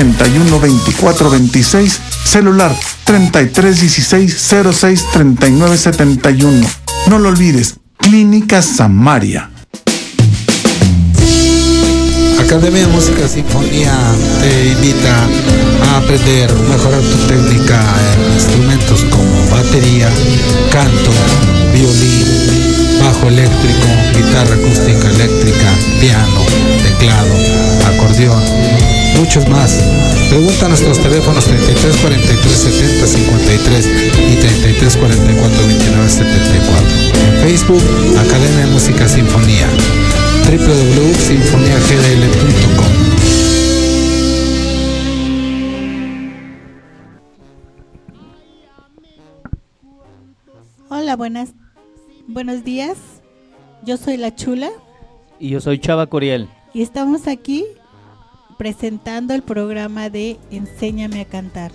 81 24 26, celular 33 16 06 39 71. No lo olvides, Clínica Samaria. Academia de Música Sinfonía te invita a aprender, mejorar tu técnica en instrumentos como batería, canto, violín, bajo eléctrico, guitarra acústica eléctrica, piano, teclado, acordeón, muchos más. Pregunta a nuestros teléfonos 33 43 70 53 y 33 44 29 74. En Facebook, Academia de Música Sinfonía www.sinfoniagdl.com. Hola, buenas, buenos días. Yo soy La Chula Y yo soy Chava Coriel. y estamos aquí presentando el programa de Enséñame a cantar.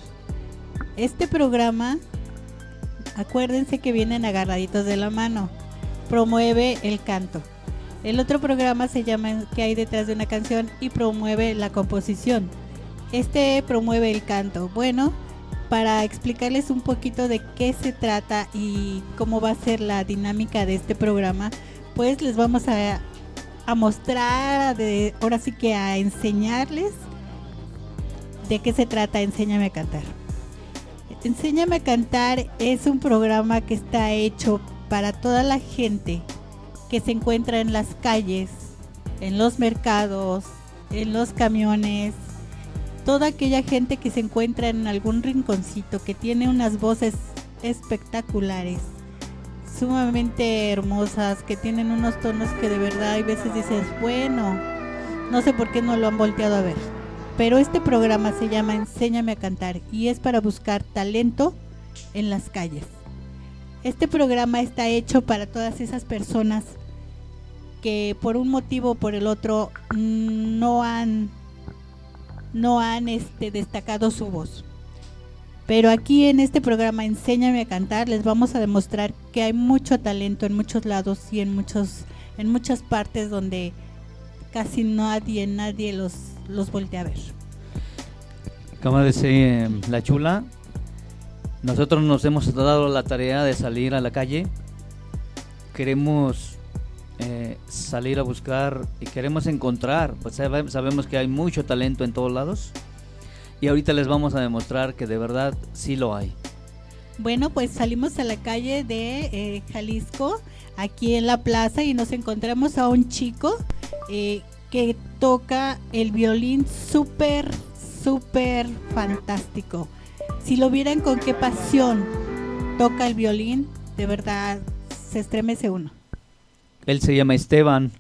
Este programa, acuérdense que vienen agarraditos de la mano, promueve el canto. El otro programa se llama ¿Qué hay detrás de una canción? y promueve la composición. Este promueve el canto. Bueno, para explicarles un poquito de qué se trata y cómo va a ser la dinámica de este programa, pues les vamos a, a mostrar, de, ahora sí que a enseñarles de qué se trata Enséñame a cantar. Enséñame a cantar es un programa que está hecho para toda la gente que se encuentra en las calles, en los mercados, en los camiones, toda aquella gente que se encuentra en algún rinconcito, que tiene unas voces espectaculares, sumamente hermosas, que tienen unos tonos que de verdad hay veces dices, bueno, no sé por qué no lo han volteado a ver. Pero este programa se llama Enséñame a cantar y es para buscar talento en las calles. Este programa está hecho para todas esas personas que por un motivo o por el otro mm, no han no han este destacado su voz. Pero aquí en este programa Enséñame a cantar les vamos a demostrar que hay mucho talento en muchos lados y en muchos en muchas partes donde casi nadie nadie los los voltea a ver. Como dice la chula, nosotros nos hemos dado la tarea de salir a la calle. Queremos eh, salir a buscar y queremos encontrar. Pues sabe- sabemos que hay mucho talento en todos lados. Y ahorita les vamos a demostrar que de verdad sí lo hay. Bueno, pues salimos a la calle de eh, Jalisco, aquí en la plaza, y nos encontramos a un chico eh, que toca el violín súper, súper fantástico. Si lo vieran con qué pasión toca el violín, de verdad se estremece uno. Él se llama Esteban.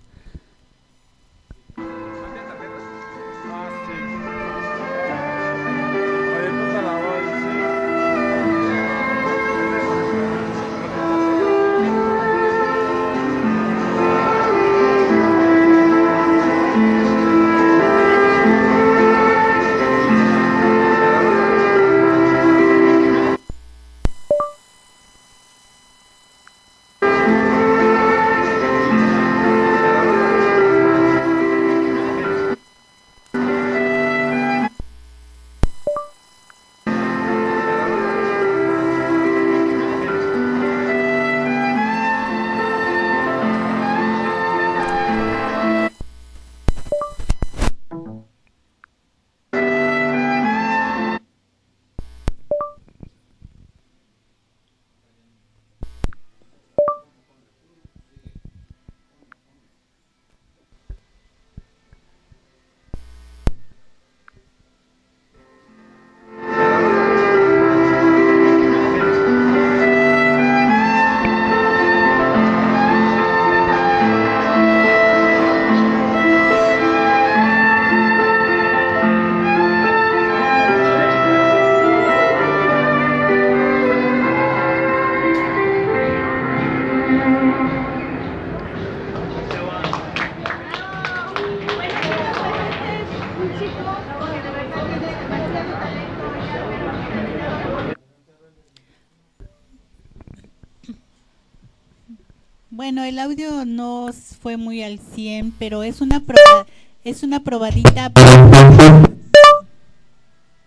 El audio no fue muy al 100, pero es una proba- es una probadita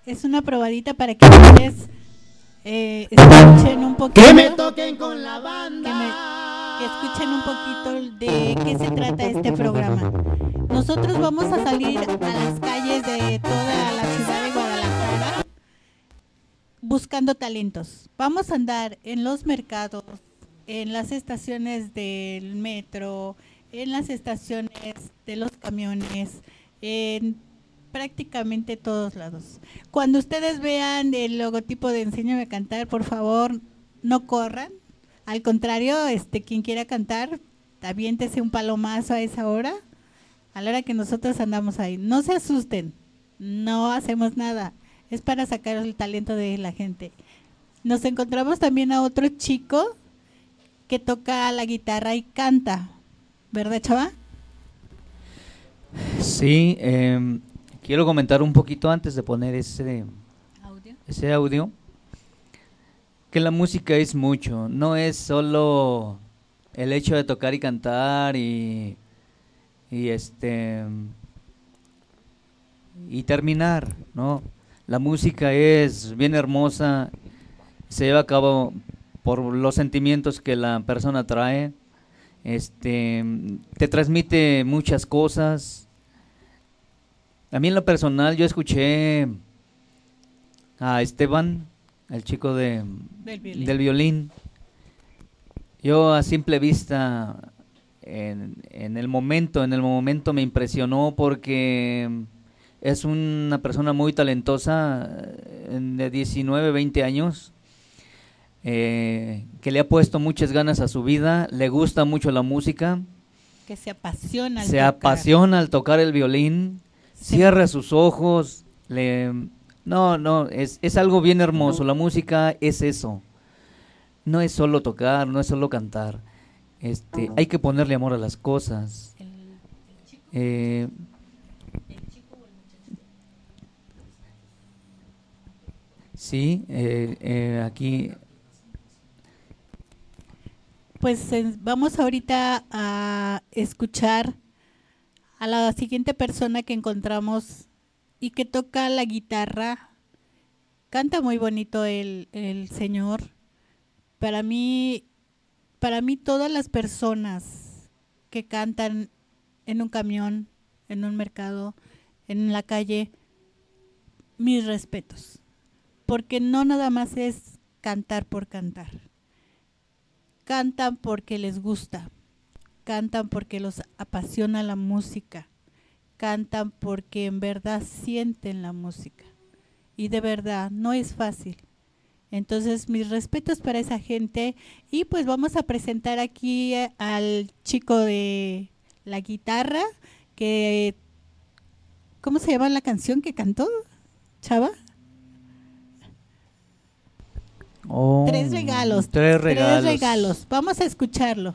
es una probadita para que ustedes eh, escuchen un poquito. Que me toquen con la banda. Que, me- que escuchen un poquito de qué se trata este programa. Nosotros vamos a salir a las calles de toda la ciudad de Guadalajara buscando talentos. Vamos a andar en los mercados, en las estaciones del metro, en las estaciones de los camiones, en prácticamente todos lados. Cuando ustedes vean el logotipo de Enséñame a cantar, por favor, no corran. Al contrario, este quien quiera cantar, aviéntese un palomazo a esa hora, a la hora que nosotros andamos ahí. No se asusten, no hacemos nada. Es para sacar el talento de la gente. Nos encontramos también a otro chico que toca la guitarra y canta. ¿Verdad, chava? Sí, em, quiero comentar un poquito antes de poner ese, Audio. ese audio, que la música es mucho, no es solo el hecho de tocar y cantar y, y este y terminar, ¿no? La música es bien hermosa, se lleva a cabo por los sentimientos que la persona trae, este, te transmite muchas cosas. A mí en lo personal yo escuché a Esteban, el chico de, Del violín. del violín. Yo a simple vista, en, en el momento, en el momento me impresionó porque es una persona muy talentosa, eh, de 19, 20 años, eh, que le ha puesto muchas ganas a su vida, le gusta mucho la música, Que se apasiona. al se tocar. apasiona al tocar el violín, Se- cierra sus ojos, le... No, no, es, es algo bien hermoso, la música es eso, no es solo tocar, no es solo cantar, este, hay que ponerle amor a las cosas. Eh, sí, eh, eh, aquí Pues eh, vamos ahorita a escuchar a la siguiente persona que encontramos y que toca la guitarra. Canta muy bonito el, el señor. Para mí, para mí todas las personas que cantan en un camión, en un mercado, en la calle, mis respetos. Porque no nada más es cantar por cantar cantan porque les gusta, cantan porque los apasiona la música, cantan porque en verdad sienten la música. Y de verdad, no es fácil. Entonces, mis respetos para esa gente. Y pues vamos a presentar aquí eh, al chico de la guitarra, que... ¿Cómo se llama la canción que cantó? Chava. Oh, Tres regalos. Tres regalos. Tres regalos. Vamos a escucharlo.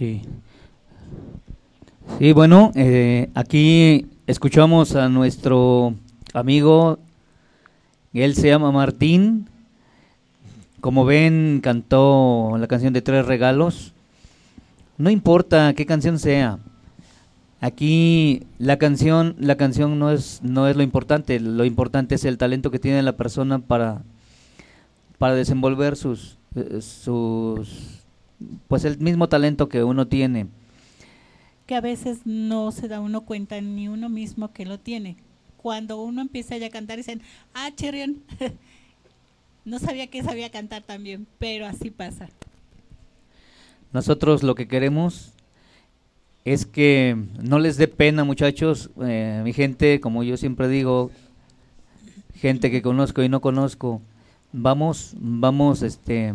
Sí. Sí, bueno, eh, aquí escuchamos a nuestro amigo, él se llama Martín. Como ven, cantó la canción de Tres Regalos. No importa qué canción sea. Aquí la canción, la canción no es, no es lo importante. Lo importante es el talento que tiene la persona para, para desenvolver sus, eh, sus, pues el mismo talento que uno tiene. Que a veces no se da uno cuenta ni uno mismo que lo tiene. Cuando uno empieza ya a cantar dicen, ah, Cherion, no sabía que sabía cantar también, pero así pasa. Nosotros lo que queremos es que no les dé pena, muchachos, eh, mi gente, como yo siempre digo, gente que conozco y no conozco, vamos, vamos, este,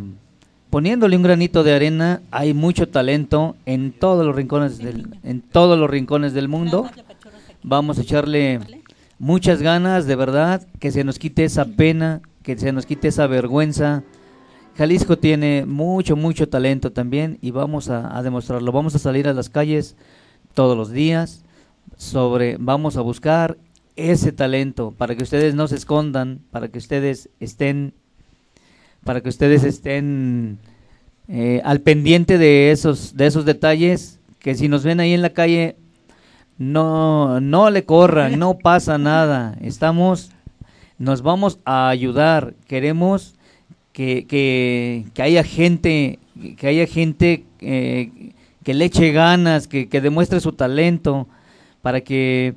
poniéndole un granito de arena. Hay mucho talento en todos los rincones del, en todos los rincones del mundo. Vamos a echarle muchas ganas, de verdad, que se nos quite esa pena, que se nos quite esa vergüenza. Jalisco tiene mucho, mucho talento también y vamos a, a demostrarlo. Vamos a salir a las calles todos los días sobre, vamos a buscar ese talento para que ustedes no se escondan, para que ustedes estén, para que ustedes estén eh, al pendiente de esos, de esos detalles, que si nos ven ahí en la calle, no, no le corran, no pasa nada. Estamos, nos vamos a ayudar. Queremos que, que, que haya gente, que haya gente eh, que le eche ganas, que, que demuestre su talento, para que,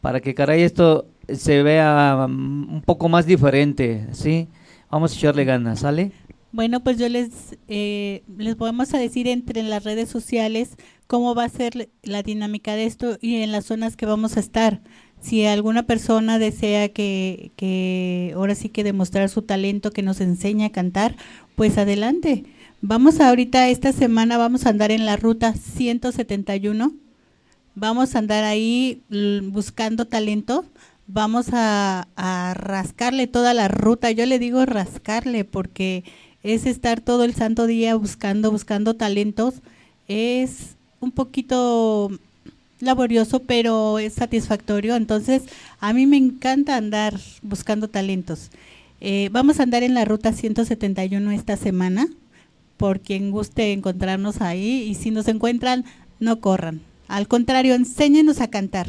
para que caray esto se vea mm, un poco más diferente, ¿sí? Vamos a echarle ganas, ¿sale? Bueno, pues yo les, eh, les vamos a decir entre las redes sociales cómo va a ser la dinámica de esto y en las zonas que vamos a estar. Si alguna persona desea que, que ahora sí que demostrar su talento, que nos enseñe a cantar, pues adelante. Vamos ahorita, esta semana vamos a andar en la ruta 171. Vamos a andar ahí buscando talento. Vamos a, a rascarle toda la ruta. Yo le digo rascarle porque es estar todo el santo día buscando, buscando talentos. Es un poquito laborioso, pero es satisfactorio. Entonces, a mí me encanta andar buscando talentos. Eh, vamos a andar en la ruta 171 esta semana, por quien guste encontrarnos ahí. Y si nos encuentran, no corran. Al contrario, enséñenos a cantar.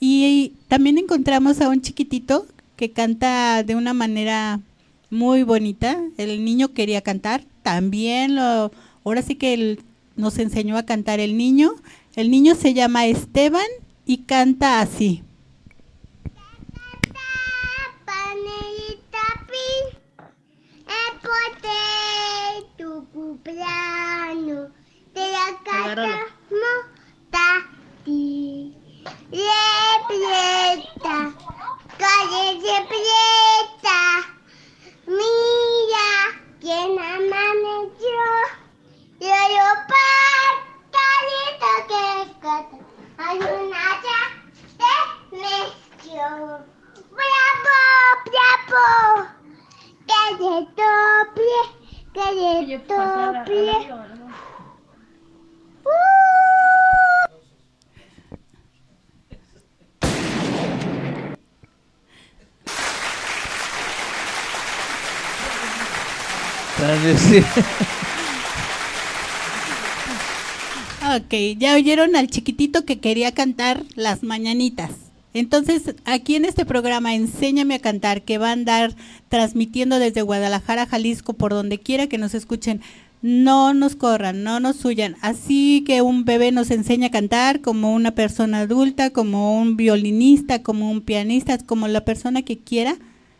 Y también encontramos a un chiquitito que canta de una manera muy bonita. El niño quería cantar, también lo, ahora sí que él nos enseñó a cantar el niño. El niño se llama Esteban y canta así. tu cumpleaños, te la cantamos a ti. Le prieta, calle de prieta. Mira quién amaneció. Yo yo patalito que escota. Hay una ya de mezcló. Bravo, bravo. Doble, que de doble. Uh. Ok, ya oyeron al chiquitito que quería cantar las mañanitas. Entonces, aquí en este programa Enséñame a cantar, que va a andar transmitiendo desde Guadalajara, Jalisco, por donde quiera que nos escuchen, no nos corran, no nos huyan. Así que un bebé nos enseña a cantar como una persona adulta, como un violinista, como un pianista, como la persona que quiera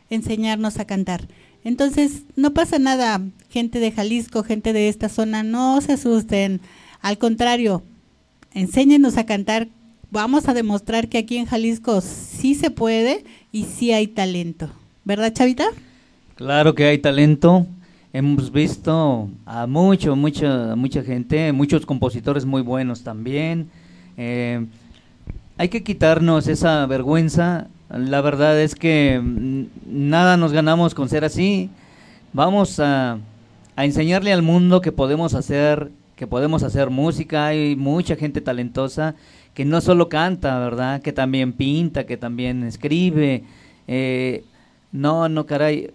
enseñarnos a cantar. Entonces, no pasa nada, gente de Jalisco, gente de esta zona, no se asusten. Al contrario, enséñenos a cantar. Vamos a demostrar que aquí en Jalisco sí se puede y sí hay talento. ¿Verdad, Chavita? Claro que hay talento. Hemos visto a mucho, mucha, mucha gente, muchos compositores muy buenos también. Eh, hay que quitarnos esa vergüenza la verdad es que mm, nada nos ganamos con ser así. Vamos a, a enseñarle al mundo que podemos hacer que podemos hacer música, hay mucha gente talentosa que no solo canta, ¿verdad? Que también pinta, que también escribe. Eh, no, no, caray,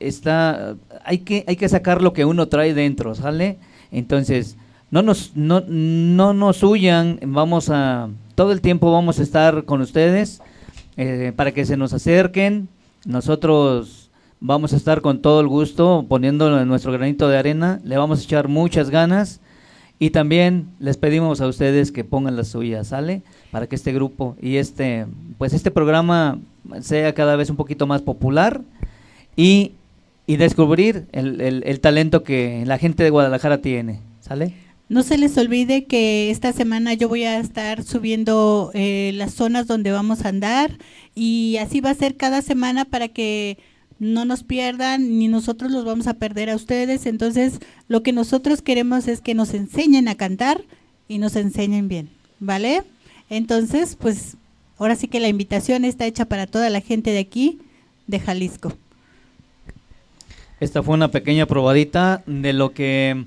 está, hay que, hay que sacar lo que uno trae dentro, ¿sale? Entonces, no nos, no, no nos huyan, vamos a, todo el tiempo vamos a estar con ustedes eh, para que se nos acerquen. Nosotros vamos a estar con todo el gusto poniendo nuestro granito de arena, le vamos a echar muchas ganas y también les pedimos a ustedes que pongan las suyas, ¿sale? Para que este grupo y este, pues este programa sea cada vez un poquito más popular y, y descubrir el, el, el talento que la gente de Guadalajara tiene, ¿sale? No se les olvide que esta semana yo voy a estar subiendo eh, las zonas donde vamos a andar y así va a ser cada semana para que no nos pierdan ni nosotros los vamos a perder a ustedes. Entonces lo que nosotros queremos es que nos enseñen a cantar y nos enseñen bien, ¿vale? Entonces, pues ahora sí que la invitación está hecha para toda la gente de aquí, de Jalisco. Esta fue una pequeña probadita de lo que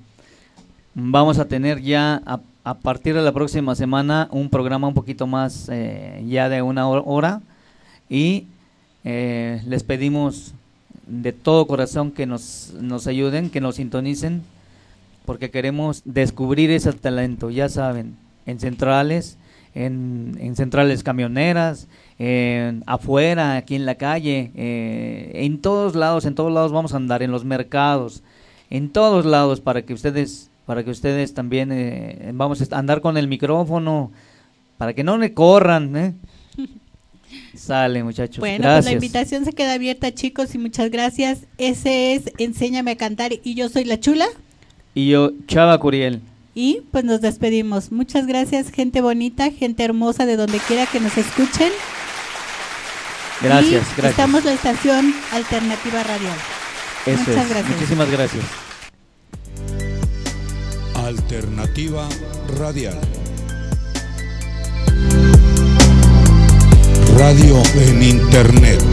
vamos a tener ya a, partir de la próxima semana un programa un poquito más eh, ya de una hora. Y eh, les pedimos de todo corazón que nos, nos ayuden, que nos sintonicen, porque queremos descubrir ese talento, ya saben, en centrales, en, en centrales camioneras, en, afuera, aquí en la calle, eh, en todos lados, en todos lados vamos a andar, en los mercados, en todos lados, para que ustedes, para que ustedes también eh, vamos a andar con el micrófono, para que no le corran, ¿eh? Sale, muchachos. Bueno, gracias. pues la invitación se queda abierta, chicos, y muchas gracias. Ese es Enséñame a cantar y yo soy la chula. Y yo, Chava Curiel. Y pues nos despedimos. Muchas gracias, gente bonita, gente hermosa de donde quiera que nos escuchen. Gracias, Y gracias. Estamos la estación Alternativa Radial. Eso Muchas es. gracias. Muchísimas gracias. Alternativa Radial. Radio en Internet.